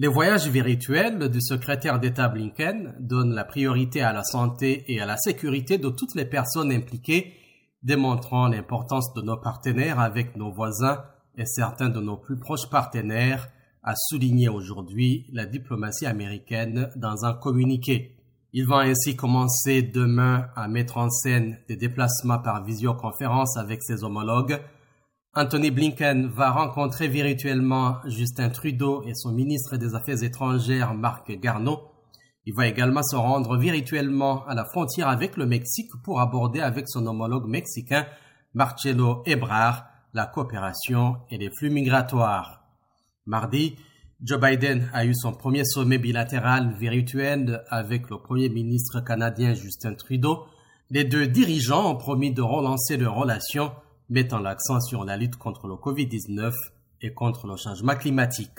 Les voyages virtuels du secrétaire d'État Blinken donnent la priorité à la santé et à la sécurité de toutes les personnes impliquées, démontrant l'importance de nos partenaires avec nos voisins et certains de nos plus proches partenaires, a souligné aujourd'hui la diplomatie américaine dans un communiqué. Il va ainsi commencer demain à mettre en scène des déplacements par visioconférence avec ses homologues Anthony Blinken va rencontrer virtuellement Justin Trudeau et son ministre des Affaires étrangères Marc Garneau. Il va également se rendre virtuellement à la frontière avec le Mexique pour aborder avec son homologue mexicain Marcelo Ebrard la coopération et les flux migratoires. Mardi, Joe Biden a eu son premier sommet bilatéral virtuel avec le premier ministre canadien Justin Trudeau. Les deux dirigeants ont promis de relancer leurs relations mettant l'accent sur la lutte contre le Covid-19 et contre le changement climatique.